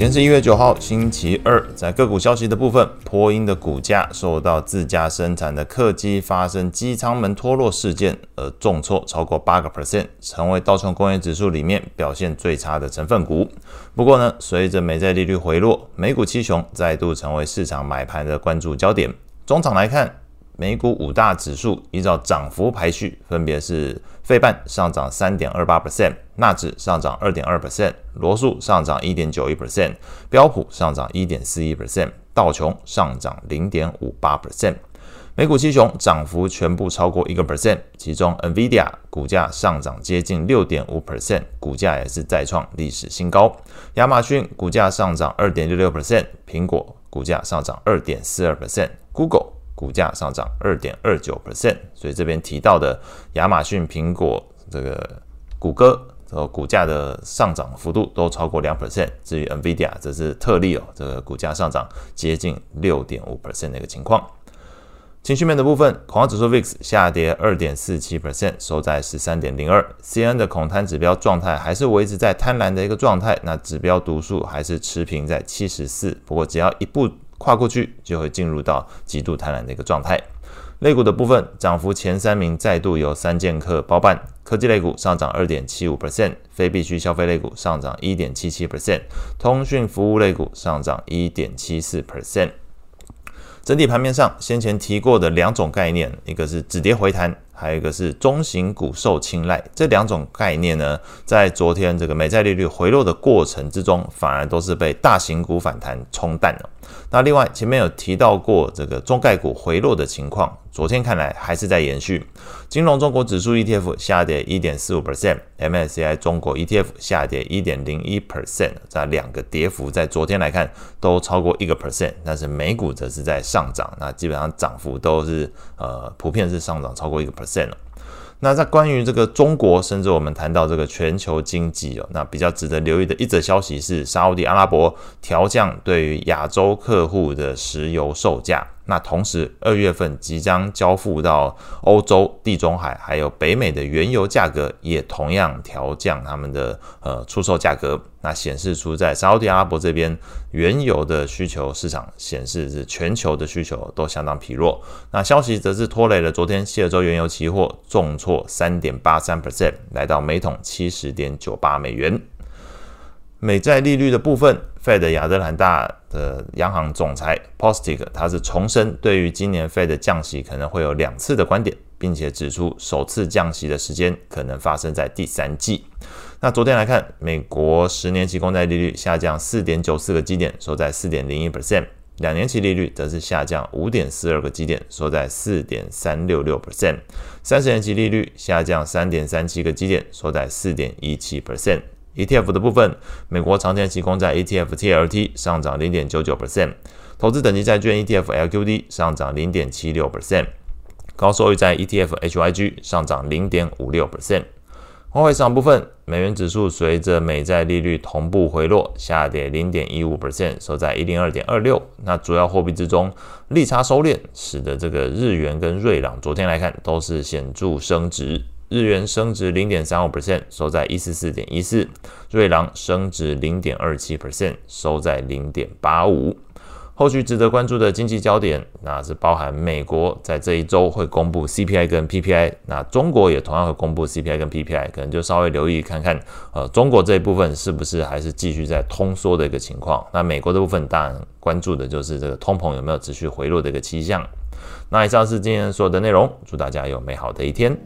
今天是一月九号，星期二。在个股消息的部分，波音的股价受到自家生产的客机发生机舱门脱落事件而重挫超过八个 percent，成为道琼工业指数里面表现最差的成分股。不过呢，随着美债利率回落，美股七雄再度成为市场买盘的关注焦点。中场来看。美股五大指数依照涨幅排序，分别是费半上涨三点二八 percent，纳指上涨二点二 percent，罗素上涨一点九一 percent，标普上涨一点四一 percent，道琼上涨零点五八 percent。美股七雄涨幅全部超过一个 percent，其中 NVIDIA 股价上涨接近六点五 percent，股价也是再创历史新高。亚马逊股价上涨二点六六 percent，苹果股价上涨二点四二 percent，Google。股价上涨二点二九 percent，所以这边提到的亚马逊、苹果、这个谷歌，和股价的上涨幅度都超过两 percent。至于 NVIDIA，则是特例哦，这个股价上涨接近六点五 percent 的一个情况。情绪面的部分，恐慌指数 VIX 下跌二点四七 percent，收在十三点零二。CNN 的恐贪指标状态还是维持在贪婪的一个状态，那指标读数还是持平在七十四。不过只要一步。跨过去就会进入到极度贪婪的一个状态。类股的部分，涨幅前三名再度由三剑客包办。科技类股上涨二点七五 percent，非必需消费类股上涨一点七七 percent，通讯服务类股上涨一点七四 percent。整体盘面上，先前提过的两种概念，一个是止跌回弹，还有一个是中型股受青睐。这两种概念呢，在昨天这个美债利率回落的过程之中，反而都是被大型股反弹冲淡了。那另外前面有提到过这个中概股回落的情况，昨天看来还是在延续。金融中国指数 ETF 下跌一点四五 percent，MSCI 中国 ETF 下跌一点零一 percent，这两个跌幅在昨天来看都超过一个 percent，但是美股则是在上涨，那基本上涨幅都是呃普遍是上涨超过一个 percent 那在关于这个中国，甚至我们谈到这个全球经济哦，那比较值得留意的一则消息是，沙乌地阿拉伯调降对于亚洲客户的石油售价。那同时，二月份即将交付到欧洲、地中海还有北美的原油价格，也同样调降他们的呃出售价格。那显示出在沙特阿拉伯这边，原油的需求市场显示是全球的需求都相当疲弱。那消息则是拖累了昨天西德州原油期货重挫三点八三 percent，来到每桶七十点九八美元。美债利率的部分，Fed 亚特兰大的央行总裁 p o s t i c 他是重申对于今年 Fed 降息可能会有两次的观点，并且指出首次降息的时间可能发生在第三季。那昨天来看，美国十年期公债利率下降四点九四个基点，收在四点零一 percent；两年期利率则是下降五点四二个基点，收在四点三六六 percent；三十年期利率下降三点三七个基点，收在四点一七 percent。ETF 的部分，美国长天期公债 ETF TLT 上涨零点九九 percent，投资等级债券 ETF LQD 上涨零点七六 percent，高收益债 ETF HYG 上涨零点五六 percent。外汇市场部分，美元指数随着美债利率同步回落，下跌零点一五 percent，收在一零二点二六。那主要货币之中，利差收敛，使得这个日元跟瑞郎昨天来看都是显著升值。日元升值零点三五 percent，收在一四四点一四；瑞郎升值零点二七 percent，收在零点八五。后续值得关注的经济焦点，那是包含美国在这一周会公布 CPI 跟 PPI，那中国也同样会公布 CPI 跟 PPI，可能就稍微留意看看，呃，中国这一部分是不是还是继续在通缩的一个情况？那美国的部分当然关注的就是这个通膨有没有持续回落的一个迹象。那以上是今天所有的内容，祝大家有美好的一天。